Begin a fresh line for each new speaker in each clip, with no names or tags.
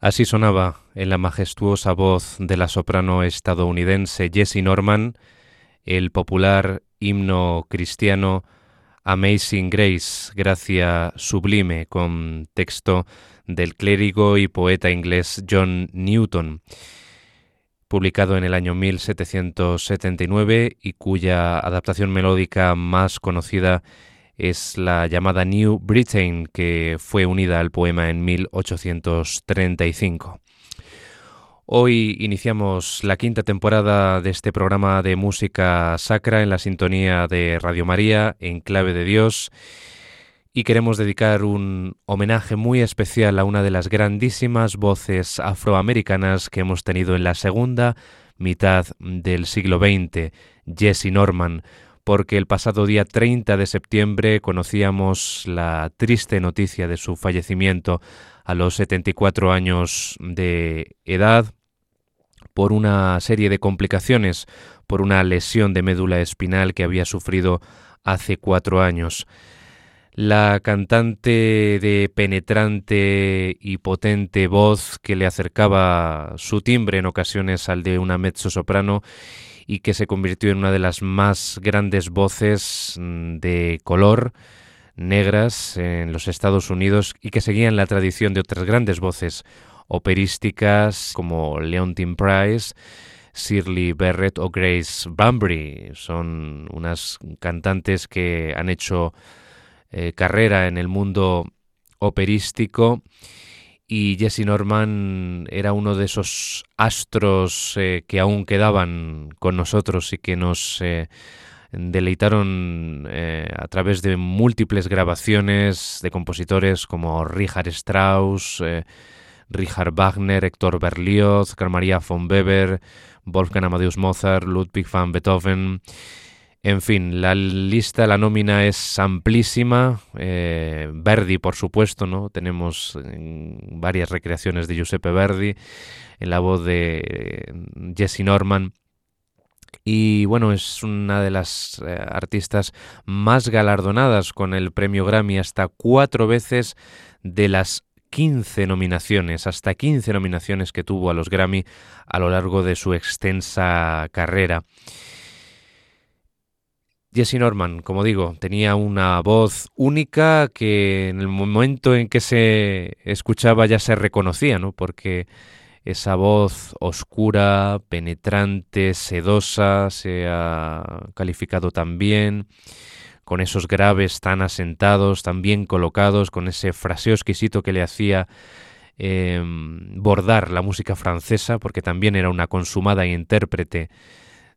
Así sonaba en la majestuosa voz de la soprano estadounidense Jessie Norman el popular himno cristiano Amazing Grace, gracia sublime, con texto del clérigo y poeta inglés John Newton, publicado en el año 1779 y cuya adaptación melódica más conocida es la llamada New Britain, que fue unida al poema en 1835. Hoy iniciamos la quinta temporada de este programa de música sacra en la sintonía de Radio María, en clave de Dios, y queremos dedicar un homenaje muy especial a una de las grandísimas voces afroamericanas que hemos tenido en la segunda mitad del siglo XX, Jessie Norman, porque el pasado día 30 de septiembre conocíamos la triste noticia de su fallecimiento a los 74 años de edad por una serie de complicaciones, por una lesión de médula espinal que había sufrido hace cuatro años. la cantante de penetrante y potente voz que le acercaba su timbre en ocasiones al de una mezzo soprano y que se convirtió en una de las más grandes voces mm, de color negras en los Estados Unidos y que seguían la tradición de otras grandes voces operísticas como Leontine Price, Shirley Barrett o Grace Bunbury. Son unas cantantes que han hecho eh, carrera en el mundo operístico y Jesse Norman era uno de esos astros eh, que aún quedaban con nosotros y que nos eh, deleitaron eh, a través de múltiples grabaciones de compositores como Richard Strauss, Richard Wagner, Héctor Berlioz, Carl Maria von Weber, Wolfgang Amadeus Mozart, Ludwig van Beethoven. En fin, la lista, la nómina es amplísima. Eh, Verdi, por supuesto, ¿no? Tenemos mm, varias recreaciones de Giuseppe Verdi en la voz de Jesse Norman. Y bueno, es una de las eh, artistas más galardonadas con el premio Grammy hasta cuatro veces de las 15 nominaciones, hasta 15 nominaciones que tuvo a los Grammy a lo largo de su extensa carrera. Jesse Norman, como digo, tenía una voz única que en el momento en que se escuchaba ya se reconocía, ¿no? Porque esa voz oscura, penetrante, sedosa, se ha calificado también, con esos graves tan asentados, tan bien colocados, con ese fraseo exquisito que le hacía em, bordar la música francesa, porque también era una consumada intérprete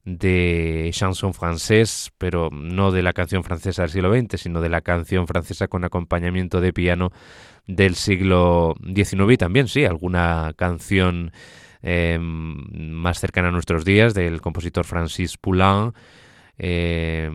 de chanson francés, pero no de la canción francesa del siglo XX, sino de la canción francesa con acompañamiento de piano del siglo XIX y también, sí, alguna canción eh, más cercana a nuestros días del compositor Francis Poulain, eh,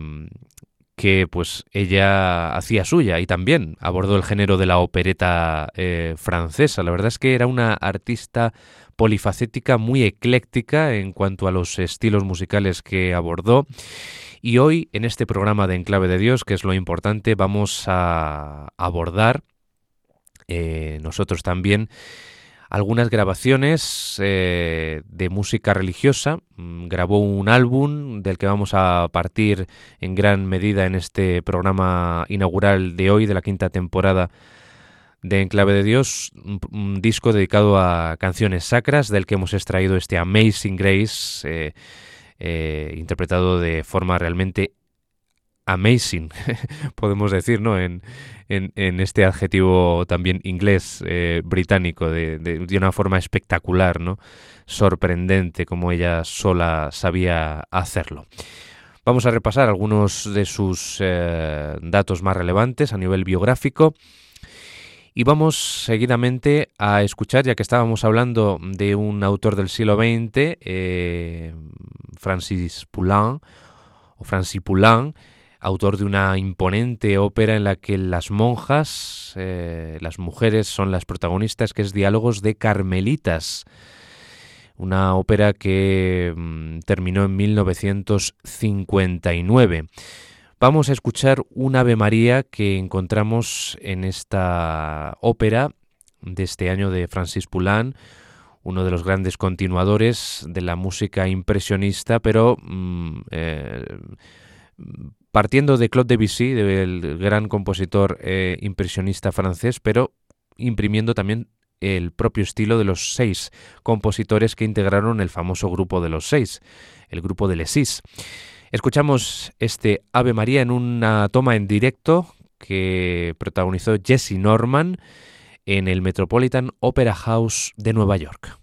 que pues ella hacía suya y también abordó el género de la opereta eh, francesa. La verdad es que era una artista polifacética, muy ecléctica en cuanto a los estilos musicales que abordó. Y hoy, en este programa de Enclave de Dios, que es lo importante, vamos a abordar eh, nosotros también algunas grabaciones eh, de música religiosa. Mm, grabó un álbum del que vamos a partir en gran medida en este programa inaugural de hoy, de la quinta temporada de Enclave de Dios, un, disco dedicado a canciones sacras, del que hemos extraído este Amazing Grace, eh, eh, interpretado de forma realmente amazing, podemos decir, ¿no? En, en, este adjetivo también inglés, eh, británico, de, de, una forma espectacular, ¿no? Sorprendente, como ella sola sabía hacerlo. Vamos a repasar algunos de sus datos más relevantes a nivel biográfico. Y vamos seguidamente a escuchar, ya que estábamos hablando de un autor del siglo XX, eh, Francis Poulenc, o Francis Poulenc, autor de una imponente ópera en la que las monjas, eh, las mujeres son las protagonistas, que es Diálogos de Carmelitas, una ópera que mm, terminó en 1959. Vamos a escuchar un Ave María que encontramos en esta ópera de este año de Francis Poulenc, uno de los grandes continuadores de la música impresionista, pero mm, eh, partiendo de Claude Debussy, del gran compositor eh, impresionista francés, pero imprimiendo también el propio estilo de los seis compositores que integraron el famoso grupo de los seis, el grupo de Les Six. Escuchamos este Ave María en una toma en directo que protagonizó Jesse Norman en el Metropolitan Opera House de Nueva York.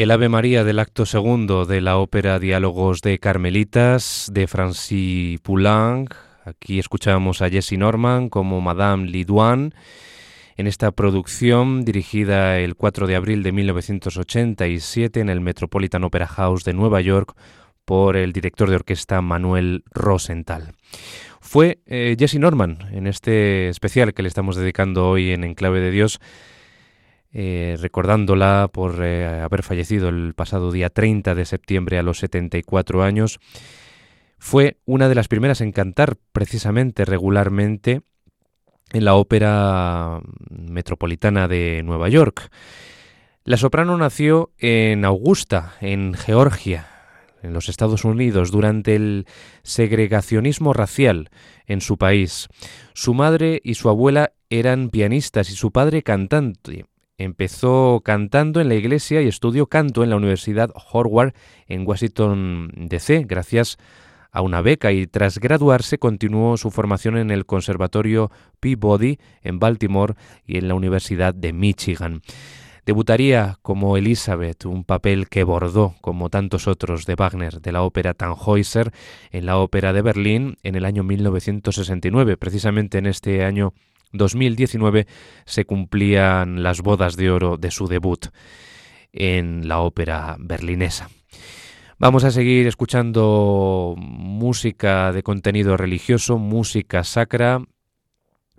El Ave María del acto segundo de la ópera Diálogos de Carmelitas de Francis Poulenc. Aquí escuchábamos a Jessie Norman como Madame Lidouane en esta producción dirigida el 4 de abril de 1987 en el Metropolitan Opera House de Nueva York por el director de orquesta Manuel Rosenthal. Fue eh, Jessie Norman en este especial que le estamos dedicando hoy en Enclave de Dios eh, recordándola por eh, haber fallecido el pasado día 30 de septiembre a los 74 años, fue una de las primeras en cantar precisamente regularmente en la Ópera Metropolitana de Nueva York. La soprano nació en Augusta, en Georgia, en los Estados Unidos, durante el segregacionismo racial en su país. Su madre y su abuela eran pianistas y su padre cantante, Empezó cantando en la iglesia y estudió canto en la Universidad Howard en Washington, D.C., gracias a una beca y tras graduarse continuó su formación en el Conservatorio Peabody en Baltimore y en la Universidad de Michigan. Debutaría como Elizabeth, un papel que bordó, como tantos otros de Wagner, de la ópera Tannhäuser, en la ópera de Berlín en el año 1969. Precisamente en este año 2019 se cumplían las bodas de oro de su debut en la ópera berlinesa. Vamos a seguir escuchando música de contenido religioso, música sacra,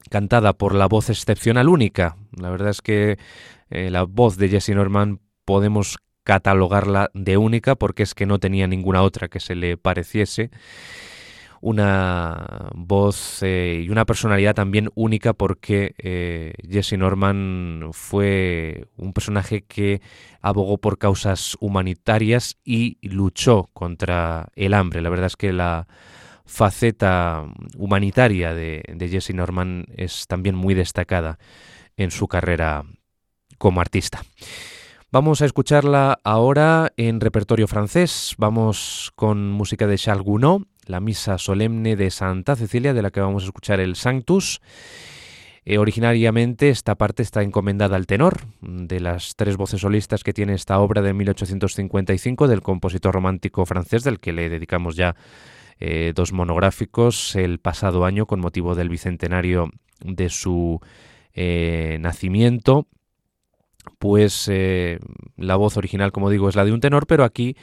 cantada por la voz excepcional única. La verdad es que eh, la voz de Jesse Norman podemos catalogarla de única porque es que no tenía ninguna otra que se le pareciese una voz eh, y una personalidad también única porque eh, Jesse Norman fue un personaje que abogó por causas humanitarias y luchó contra el hambre. La verdad es que la faceta humanitaria de, de Jesse Norman es también muy destacada en su carrera como artista. Vamos a escucharla ahora en repertorio francés. Vamos con música de Charles Gounod la misa solemne de Santa Cecilia, de la que vamos a escuchar el Sanctus. Eh, originariamente esta parte está encomendada al tenor, de las tres voces solistas que tiene esta obra de 1855 del compositor romántico francés, del que le dedicamos ya eh, dos monográficos el pasado año con motivo del bicentenario de su eh, nacimiento. Pues la voz original, como digo, es la de un tenor, pero aquí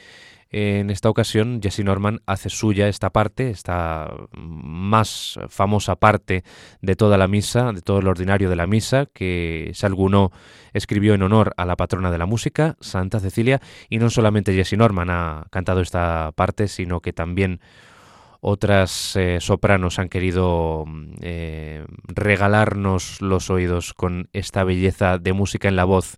en esta ocasión, Jesse Norman hace suya esta parte, esta más famosa parte de toda la misa, de todo el ordinario de la misa, que Salguno escribió en honor a la patrona de la música, Santa Cecilia, y no solamente Jesse Norman ha cantado esta parte, sino que también otras eh, sopranos han querido eh, regalarnos los oídos con esta belleza de música en la voz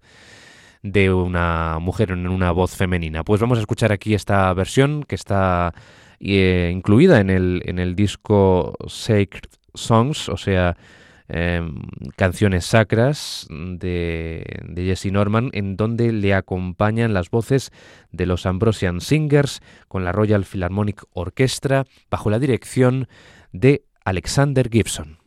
de una mujer en una voz femenina. Pues vamos a escuchar aquí esta versión que está eh, incluida en el, en el disco Sacred Songs, o sea, em, canciones sacras de, de, Jesse Norman, en donde le acompañan las voces de los Ambrosian Singers con la Royal Philharmonic Orchestra bajo la dirección de Alexander Gibson.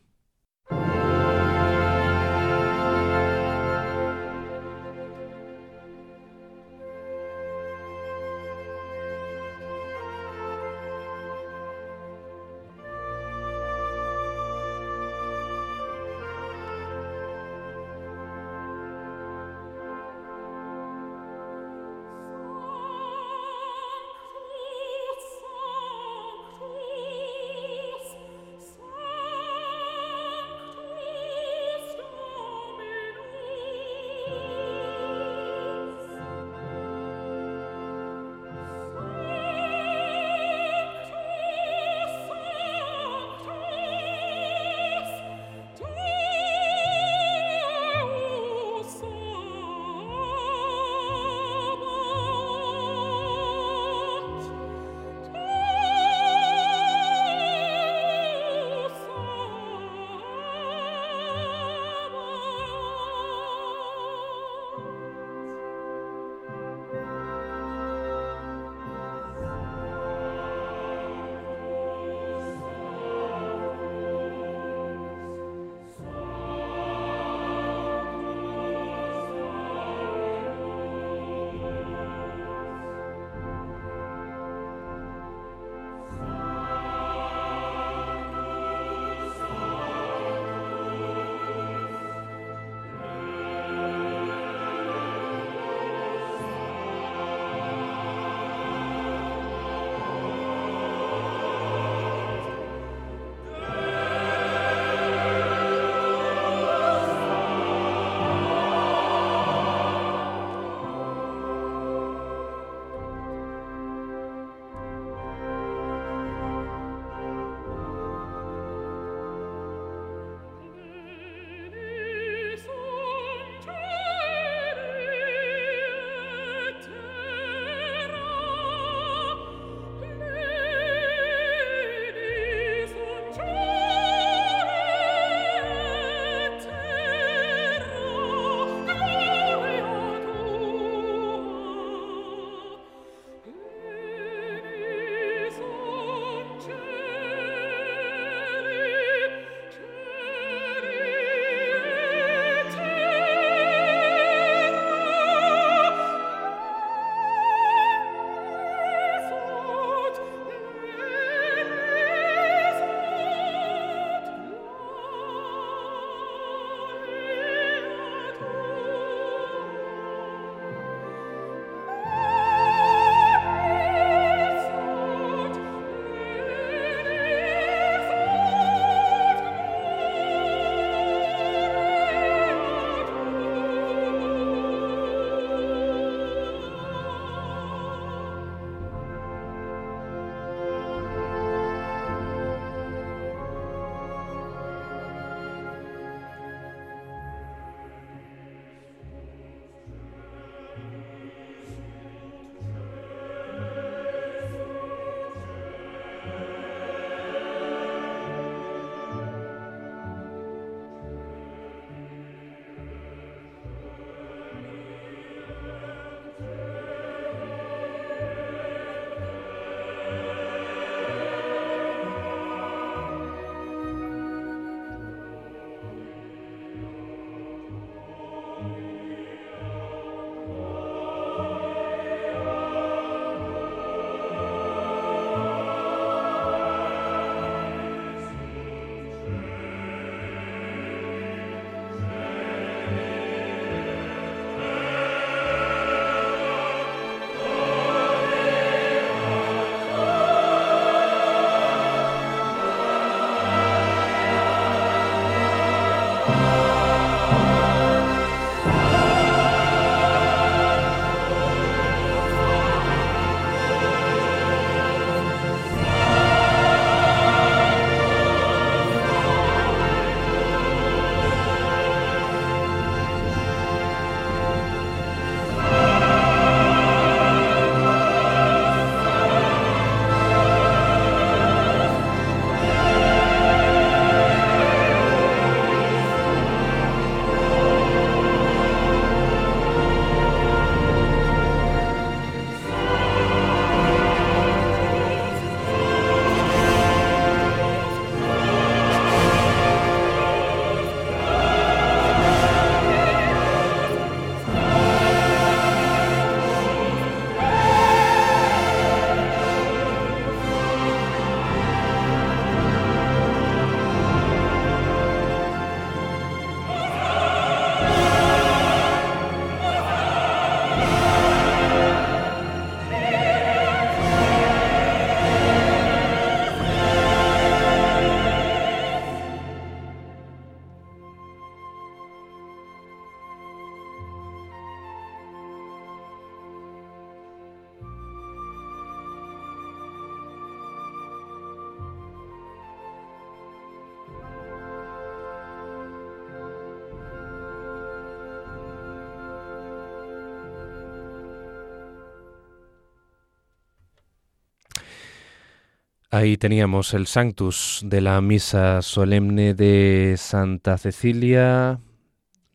Ahí teníamos el Sanctus de la Misa Solemne de Santa Cecilia,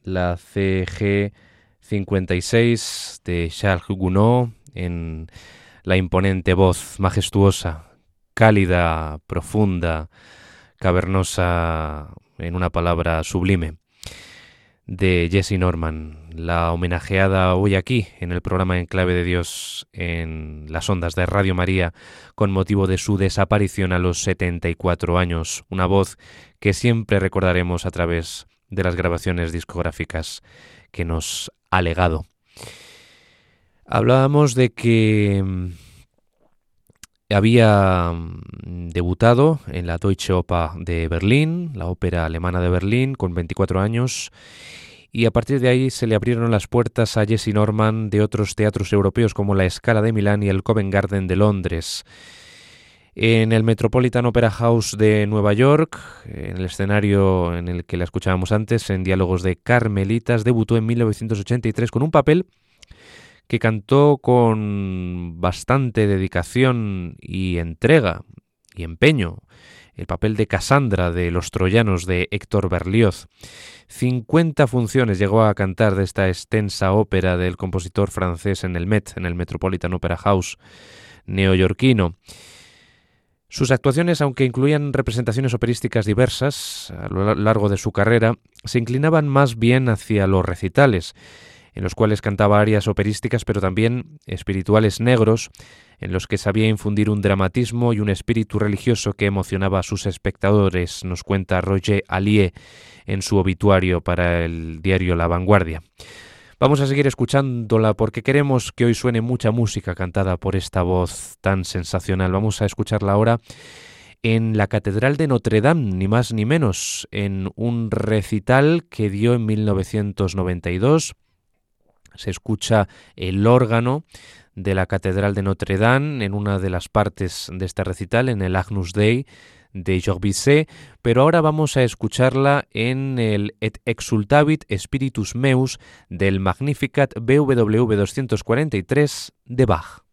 la CG 56 de Charles Gounod en la imponente voz majestuosa, cálida, profunda, cavernosa, en una palabra sublime, de Jessie Norman, la homenajeada hoy aquí en el programa En Clave de Dios en las ondas de Radio María con motivo de su desaparición a los 74 años, una voz que siempre recordaremos a través de las grabaciones discográficas que nos ha legado. Hablábamos de que mm, había mm, debutado en la Deutsche Oper de Berlín, la ópera alemana de Berlín, con 24 años, y a partir de ahí se le abrieron las puertas a Jesse Norman de otros teatros europeos como la Scala de Milán y el Covent Garden de Londres. En el Metropolitan Opera House de Nueva York, en el escenario en el que la escuchábamos antes, en Diálogos de Carmelitas, debutó en 1983 con un papel que cantó con bastante dedicación y entrega y empeño, el papel de Cassandra de Los Troyanos de Héctor Berlioz. 50 funciones llegó a cantar de esta extensa ópera del compositor francés en el Met, en el Metropolitan Opera House neoyorquino. Sus actuaciones, aunque incluían representaciones operísticas diversas a lo largo de su carrera, se inclinaban más bien hacia los recitales, en los cuales cantaba arias operísticas, pero también espirituales negros, en los que sabía infundir un dramatismo y un espíritu religioso que emocionaba a sus espectadores, nos cuenta Roger Allier en su obituario para el diario La Vanguardia. Vamos a seguir escuchándola porque queremos que hoy suene mucha música cantada por esta voz tan sensacional. Vamos a escucharla ahora en la Catedral de Notre Dame, ni más ni menos, en un recital que dio en 1992 se escucha el órgano de la Catedral de Notre Dame en una de las partes de este recital, en el Agnus Dei de Georges pero ahora vamos a escucharla en el Et Exultavit Spiritus Meus del Magnificat BWV 243 de Bach.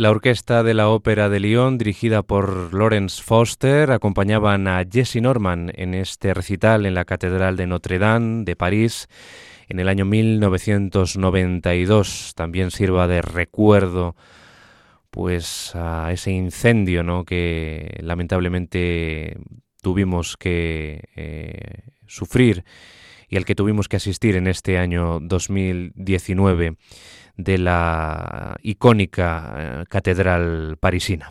La orquesta de la Ópera de Lyon, dirigida por Lawrence Foster, acompañaban a Jesse Norman en este recital en la Catedral de Notre Dame de París en el año 1992. También sirva de recuerdo pues a ese incendio ¿no? que lamentablemente tuvimos que eh, sufrir y al que tuvimos que asistir en este año 2019 de la icónica eh, catedral parisina.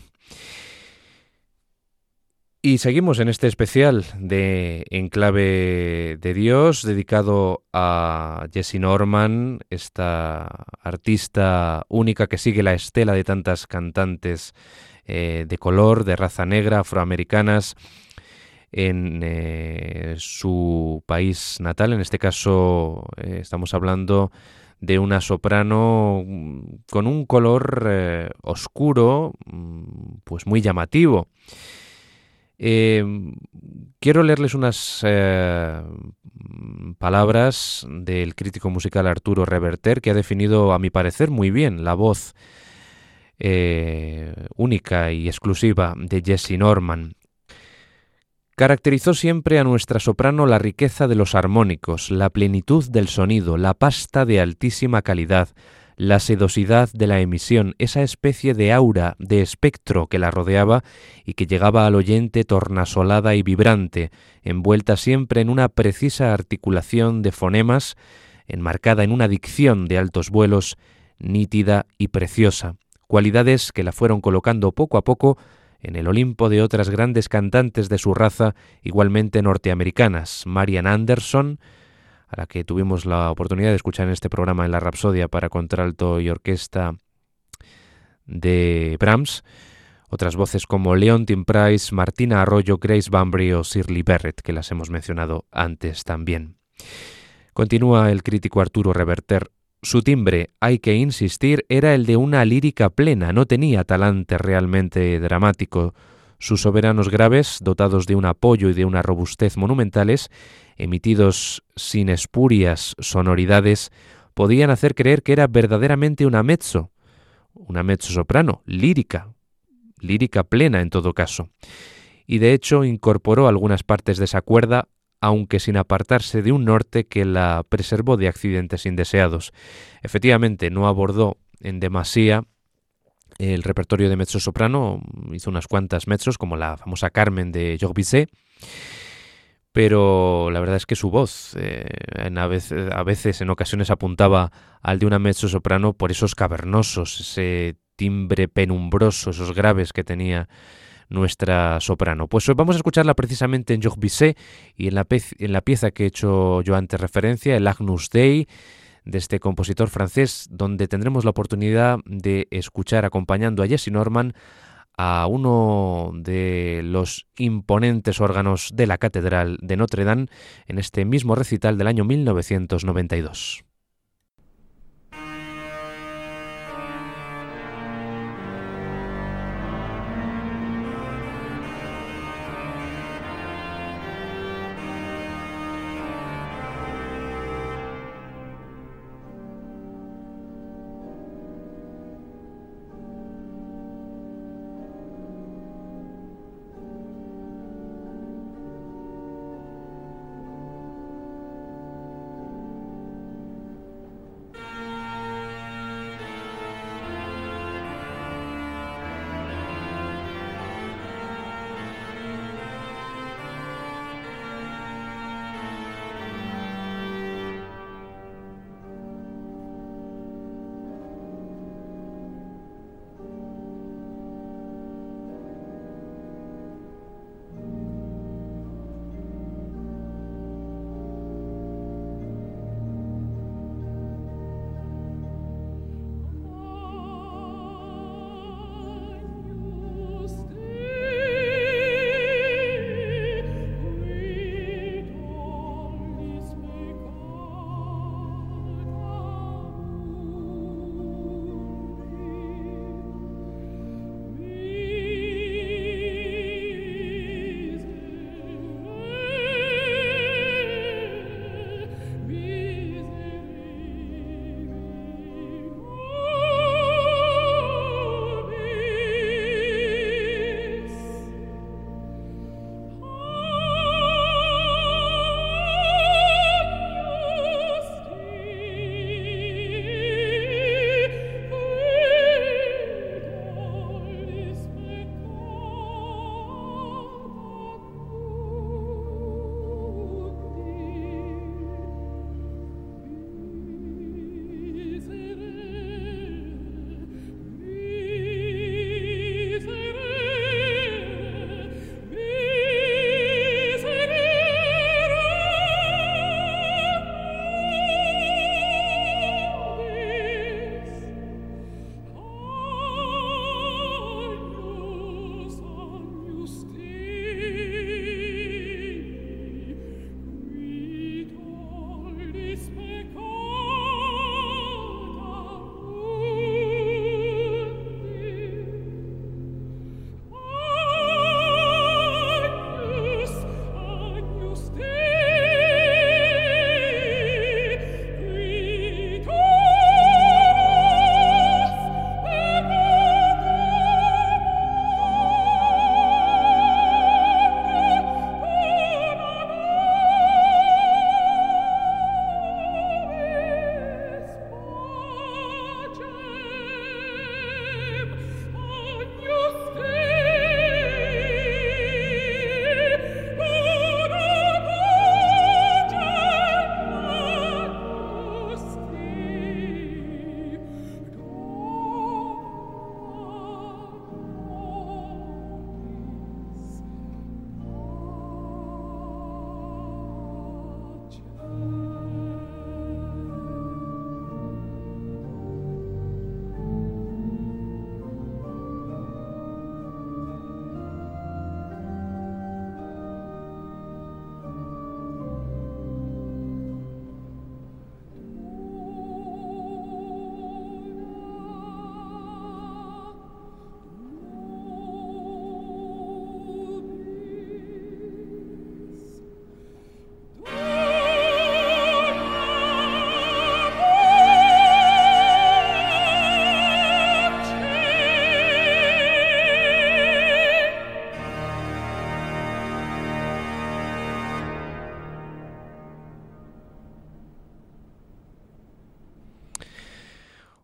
Y seguimos en este especial de Enclave de Dios dedicado a Jessie Norman, esta artista única que sigue la estela de tantas cantantes eh, de color, de raza negra, afroamericanas, en eh, su país natal. En este caso estamos hablando de una soprano mm, con un color eh, oscuro, mm, pues muy llamativo. quiero leerles unas palabras del crítico musical Arturo Reverter, que ha definido, a mi parecer, muy bien la voz única y exclusiva de Jesse Norman. Caracterizó siempre a nuestra soprano la riqueza de los armónicos, la plenitud del sonido, la pasta de altísima calidad, la sedosidad de la emisión, esa especie de aura, de espectro que la rodeaba y que llegaba al oyente tornasolada y vibrante, envuelta siempre en una precisa articulación de fonemas, enmarcada en una dicción de altos vuelos, nítida y preciosa, cualidades que la fueron colocando poco a poco en el Olimpo de otras grandes cantantes de su raza igualmente norteamericanas, Marian Anderson, a la que tuvimos la oportunidad de escuchar en este programa en la Rapsodia para contralto y orquesta de Brahms, otras voces como Leontine Price, Martina Arroyo, Grace Bambry o Shirley Barrett, que las hemos mencionado antes también. Continúa el crítico Arturo Reverter su timbre, hay que insistir, era el de una lírica plena, no tenía talante realmente dramático. Sus soberanos graves, dotados de un apoyo y de una robustez monumentales, emitidos sin espurias sonoridades, podían hacer creer que era verdaderamente una mezzo, una mezzo soprano, lírica, lírica plena en todo caso. Y de hecho incorporó algunas partes de esa cuerda aunque sin apartarse de un norte que la preservó de accidentes indeseados. Efectivamente, no abordó en demasía el repertorio de mezzo soprano, hizo unas cuantas mezzo's, como la famosa Carmen de Georges Bizet, pero la verdad es que su voz eh, a, veces, a veces, en ocasiones, apuntaba al de una mezzo soprano por esos cavernosos, ese timbre penumbroso, esos graves que tenía nuestra soprano. Pues vamos a escucharla precisamente en Bizet y en la, en la pieza que he hecho yo antes referencia, el Agnus Dei, de este compositor francés, donde tendremos la oportunidad de escuchar acompañando a Jesse Norman a uno de los imponentes órganos de la Catedral de Notre Dame en este mismo recital del año 1992.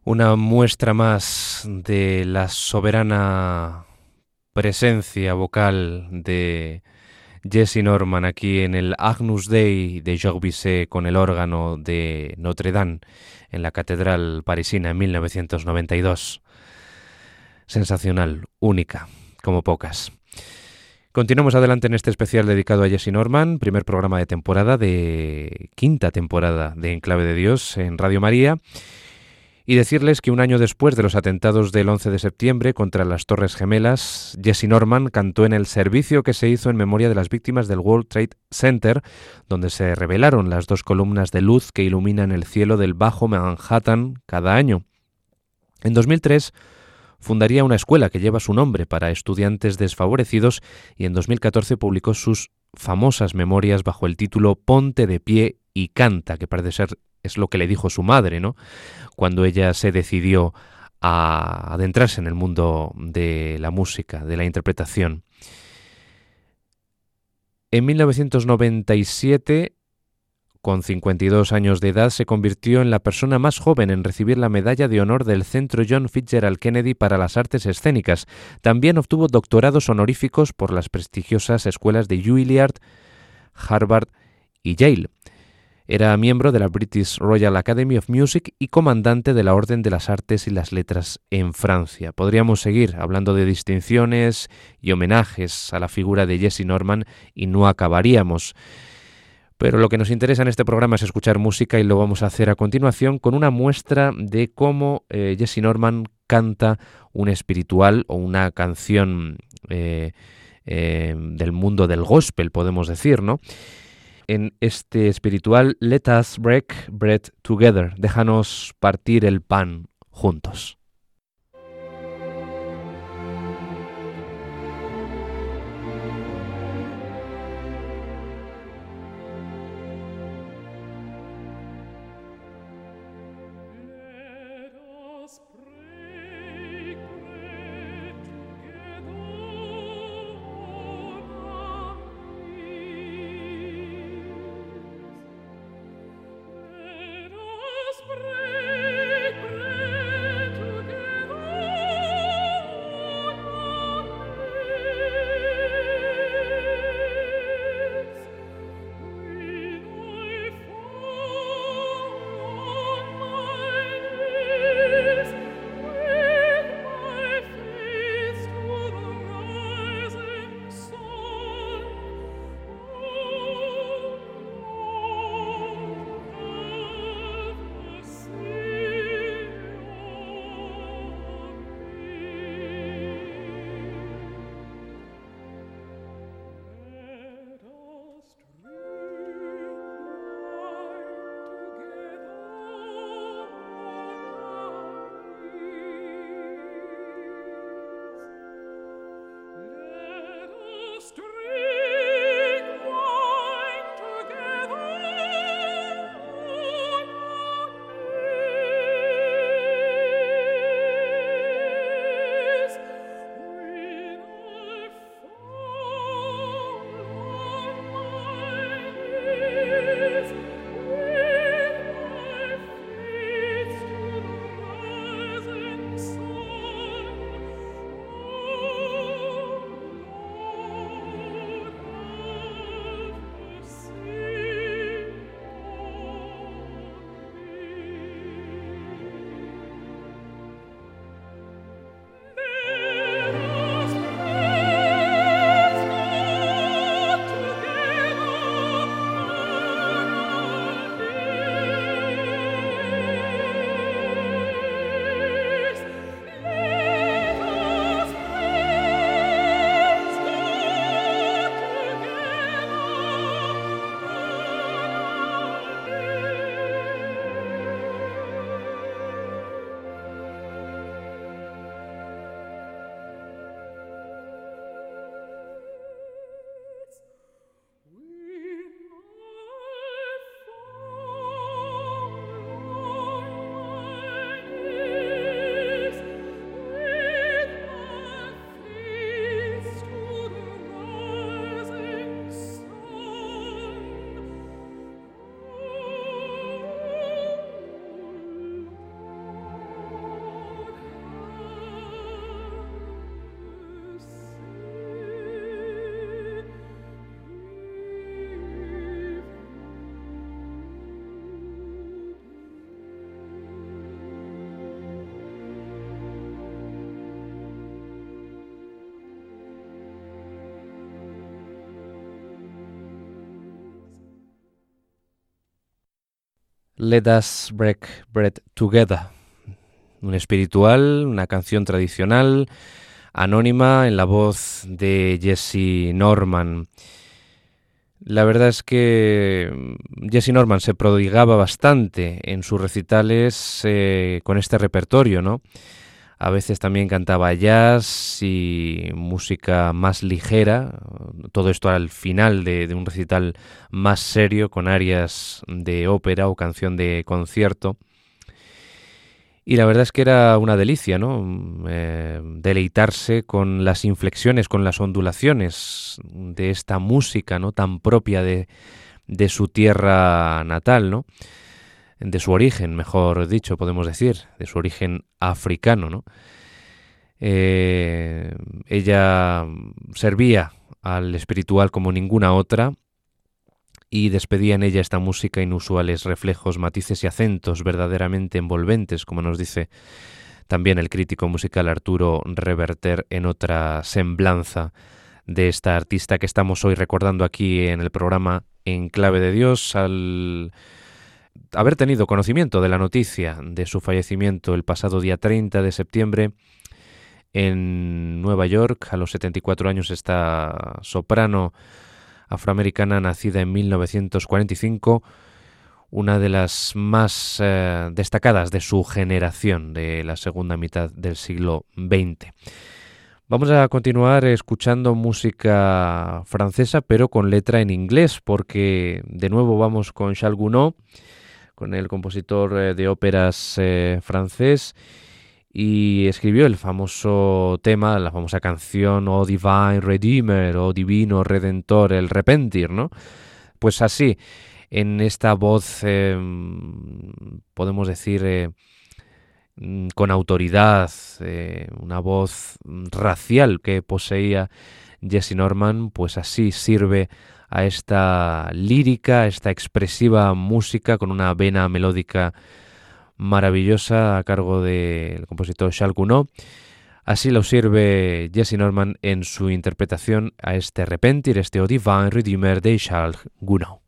Una muestra más de la soberana presencia vocal de Jesse Norman aquí en el Agnus Dei de Jacques Bisset con el órgano de Notre Dame en la Catedral Parisina en 1992. Sensacional, única, como pocas. Continuamos adelante en este especial dedicado a Jesse Norman, primer programa de temporada de quinta temporada de Enclave de Dios en Radio María y decirles que un año después de los atentados del 11 de septiembre contra las Torres Gemelas, Jesse Norman cantó en el servicio que se hizo en memoria de las víctimas del World Trade Center, donde se revelaron las dos columnas de luz que iluminan el cielo del Bajo Manhattan cada año. En 2003 fundaría una escuela que lleva su nombre para estudiantes desfavorecidos y en 2014 publicó sus famosas memorias bajo el título Ponte de pie y canta, que parece ser es lo que le dijo su madre, ¿no? Cuando ella se decidió a adentrarse en el mundo de la música, de la interpretación. En 1997, con 52 años de edad, se convirtió en la persona más joven en recibir la medalla de honor del Centro John Fitzgerald Kennedy para las artes escénicas. También obtuvo doctorados honoríficos por las prestigiosas escuelas de Juilliard, Harvard y Yale. Era miembro de la British Royal Academy of Music y comandante de la Orden de las Artes y las Letras en Francia. Podríamos seguir hablando de distinciones y homenajes a la figura de Jesse Norman y no acabaríamos. Pero lo que nos interesa en este programa es escuchar música y lo vamos a hacer a continuación con una muestra de cómo eh, Jesse Norman canta un espiritual o una canción eh, eh, del mundo del gospel, podemos decir, ¿no? En este espiritual Let us break bread together, déjanos partir el pan juntos. Let Us Break Bread Together, un espiritual, una canción tradicional, anónima, en la voz de Jesse Norman. La verdad es que Jesse Norman se prodigaba bastante en sus recitales eh, con este repertorio, ¿no? A veces también cantaba jazz y música más ligera, todo esto al final de, un recital más serio con arias de ópera o canción de concierto. Y la verdad es que era una delicia, ¿no? Eh, deleitarse con las inflexiones, con las ondulaciones de esta música, ¿no? Tan propia de, de su tierra natal, ¿no? De su origen, mejor dicho, podemos decir, de su origen africano. ¿no? Eh, ella servía al espiritual como ninguna otra y despedía en ella esta música inusuales reflejos, matices y acentos verdaderamente envolventes, como nos dice también el crítico musical Arturo Reverter en otra semblanza de esta artista que estamos hoy recordando aquí en el programa En Clave de Dios al haber tenido conocimiento de la noticia de su fallecimiento el pasado día 30 de septiembre en Nueva York, a los 74 años, esta soprano afroamericana nacida en 1945, una de las más eh, destacadas de su generación de la segunda mitad del siglo XX. Vamos a continuar escuchando música francesa, pero con letra en inglés, porque de nuevo vamos con Charles Gounod con el compositor eh, de óperas eh, francés y escribió el famoso tema, la famosa canción O Divine Redeemer o Divino Redentor, el repentir, ¿no? Pues así, en esta voz, em, podemos decir, eh, mm, con autoridad, una voz racial que poseía Jesse Norman, pues así sirve a esta lírica, a esta expresiva música con una vena melódica maravillosa a cargo del compositor Charles Gounod. Así lo sirve Jesse Norman en su interpretación a este Repentir, este O Divine Redeemer de Charles Gounod.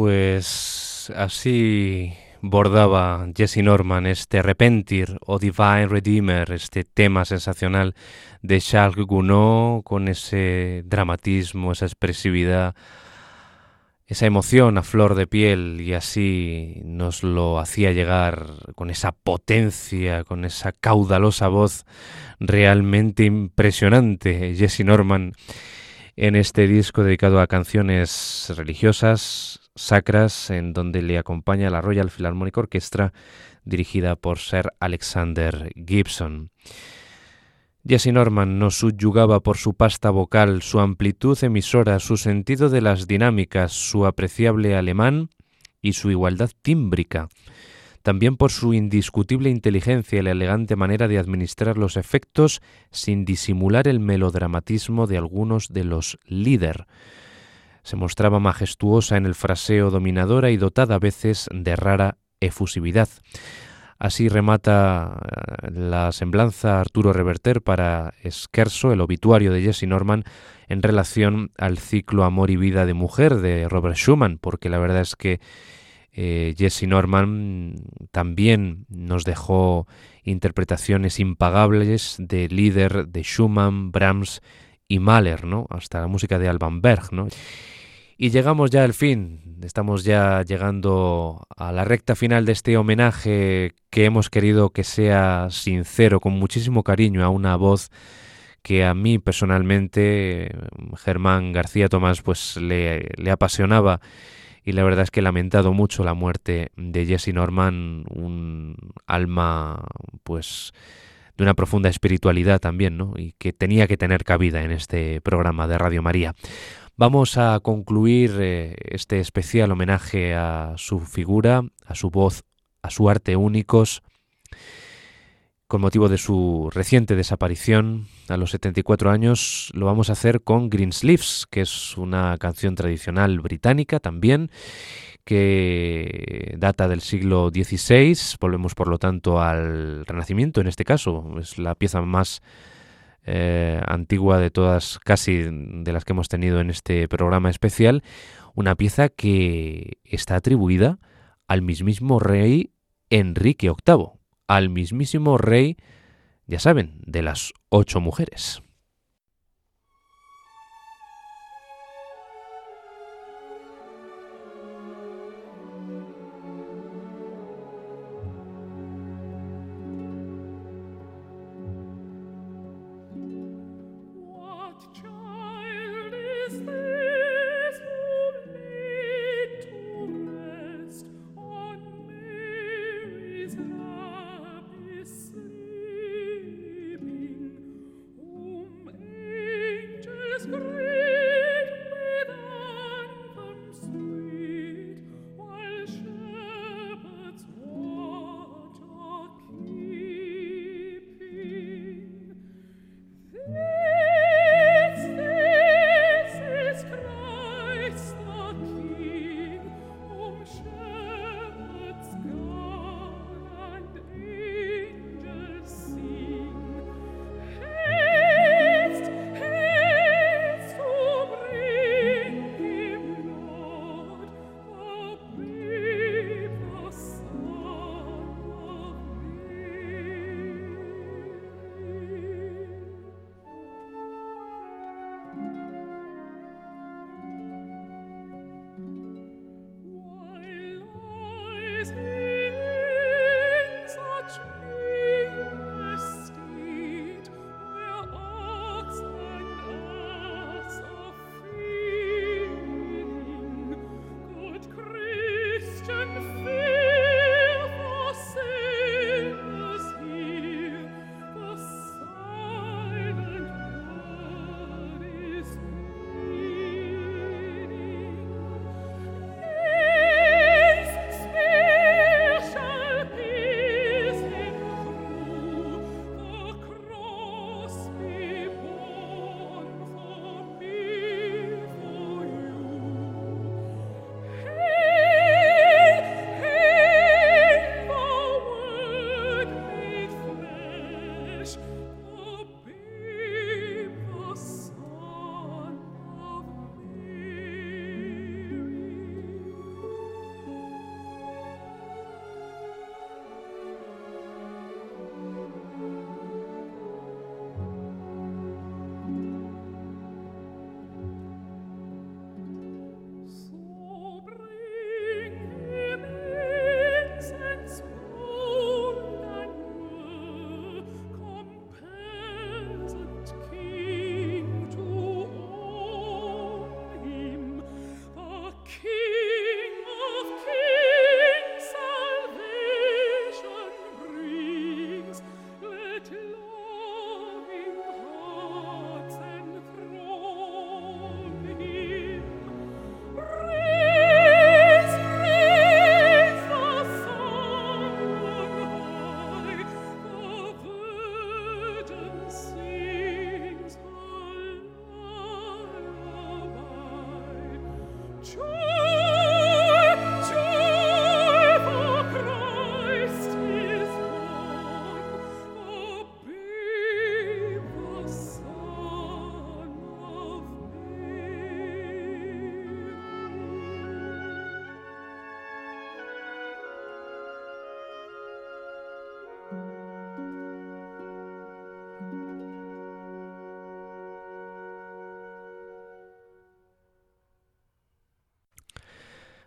Pues así bordaba Jesse Norman este Repentir o Divine Redeemer, este tema sensacional de Charles Gounod con ese dramatismo, esa expresividad, esa emoción a flor de piel y así nos lo hacía llegar con esa potencia, con esa caudalosa voz realmente impresionante Jesse Norman en este disco dedicado a canciones religiosas, sacras, en donde le acompaña la Royal Philharmonic Orchestra dirigida por Sir Alexander Gibson. Jesse Norman nos subyugaba por su pasta vocal, su amplitud emisora, su sentido de las dinámicas, su apreciable alemán y su igualdad tímbrica también por su indiscutible inteligencia y la elegante manera de administrar los efectos sin disimular el melodramatismo de algunos de los líder. Se mostraba majestuosa en el fraseo dominadora y dotada a veces de rara efusividad. Así remata eh, la semblanza Arturo Reverter para Esquerso, el obituario de Jesse Norman, en relación al ciclo Amor y Vida de Mujer de Robert Schumann, porque la verdad es que eh, Jesse Norman también nos dejó interpretaciones impagables de líder de Schumann, Brahms y Mahler, ¿no? Hasta la música de Alban Berg, ¿no? Y llegamos ya al fin, estamos ya llegando a la recta final de este homenaje que hemos querido que sea sincero, con muchísimo cariño a una voz que a mí personalmente, Germán García Tomás, pues le, apasionaba y la verdad es que he lamentado mucho la muerte de Jesse Norman, un alma pues de una profunda espiritualidad también, ¿no? Y que tenía que tener cabida en este programa de Radio María. Vamos a concluir eh, este especial homenaje a su figura, a su voz, a su arte únicos, con motivo de su reciente desaparición a los 74 años, lo vamos a hacer con Greensleeves, que es una canción tradicional británica también, que data del siglo XVI. Volvemos, por lo tanto, al Renacimiento en este caso. Es la pieza más eh, antigua de todas, casi de las que hemos tenido en este programa especial. Una pieza que está atribuida al mismísimo rey Enrique VIII al mismísimo rey, ya saben, de las ocho mujeres.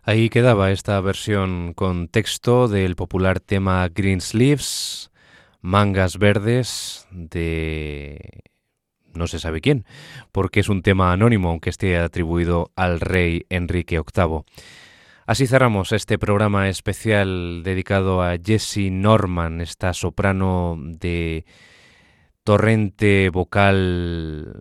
Ahí quedaba esta versión con texto del popular tema Green Sleeves, Mangas Verdes, de no se sabe quién, porque es un tema anónimo, aunque esté atribuido al rey Enrique VIII. Así cerramos este programa especial dedicado a Jessie Norman, esta soprano de torrente vocal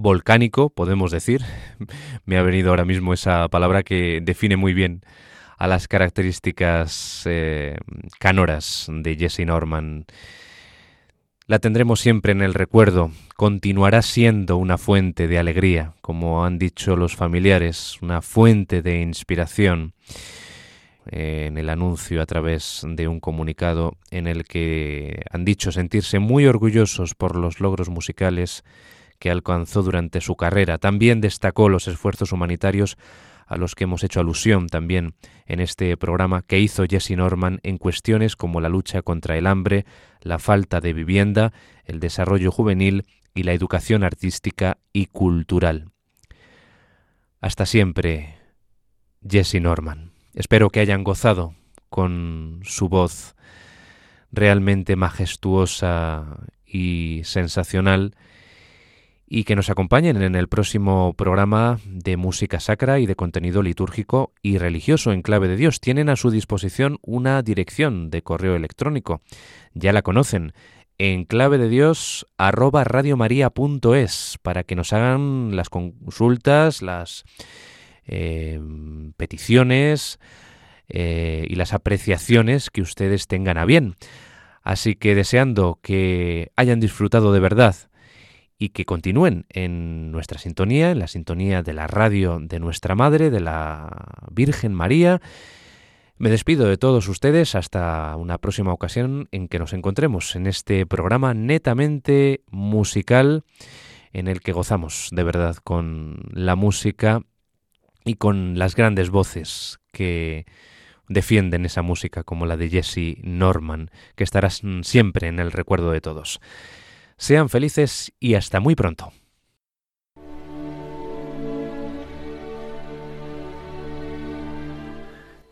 volcánico, podemos decir. Me ha venido ahora mismo esa palabra que define muy bien a las características eh, canoras de Jesse Norman. La tendremos siempre en el recuerdo, continuará siendo una fuente de alegría, como han dicho los familiares, una fuente de inspiración eh, en el anuncio a través de un comunicado en el que han dicho sentirse muy orgullosos por los logros musicales que alcanzó durante su carrera. También destacó los esfuerzos humanitarios a los que hemos hecho alusión también en este programa que hizo Jesse Norman en cuestiones como la lucha contra el hambre, la falta de vivienda, el desarrollo juvenil y la educación artística y cultural. Hasta siempre, Jesse Norman. Espero que hayan gozado con su voz realmente majestuosa y sensacional y que nos acompañen en el próximo programa de música sacra y de contenido litúrgico y religioso en clave de Dios. Tienen a su disposición una dirección de correo electrónico. Ya la conocen en clave de Dios para que nos hagan las consultas, las eh, peticiones eh, y las apreciaciones que ustedes tengan a bien. Así que deseando que hayan disfrutado de verdad y que continúen en nuestra sintonía, en la sintonía de la radio de nuestra Madre, de la Virgen María. Me despido de todos ustedes hasta una próxima ocasión en que nos encontremos en este programa netamente musical en el que gozamos de verdad con la música y con las grandes voces que defienden esa música como la de Jesse Norman, que estará siempre en el recuerdo de todos. Sean felices y hasta muy pronto.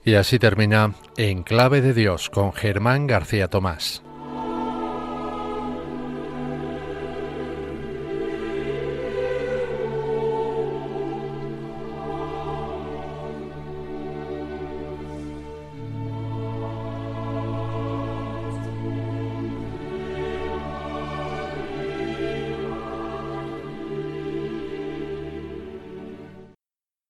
Y así termina En Clave de Dios con Germán García Tomás.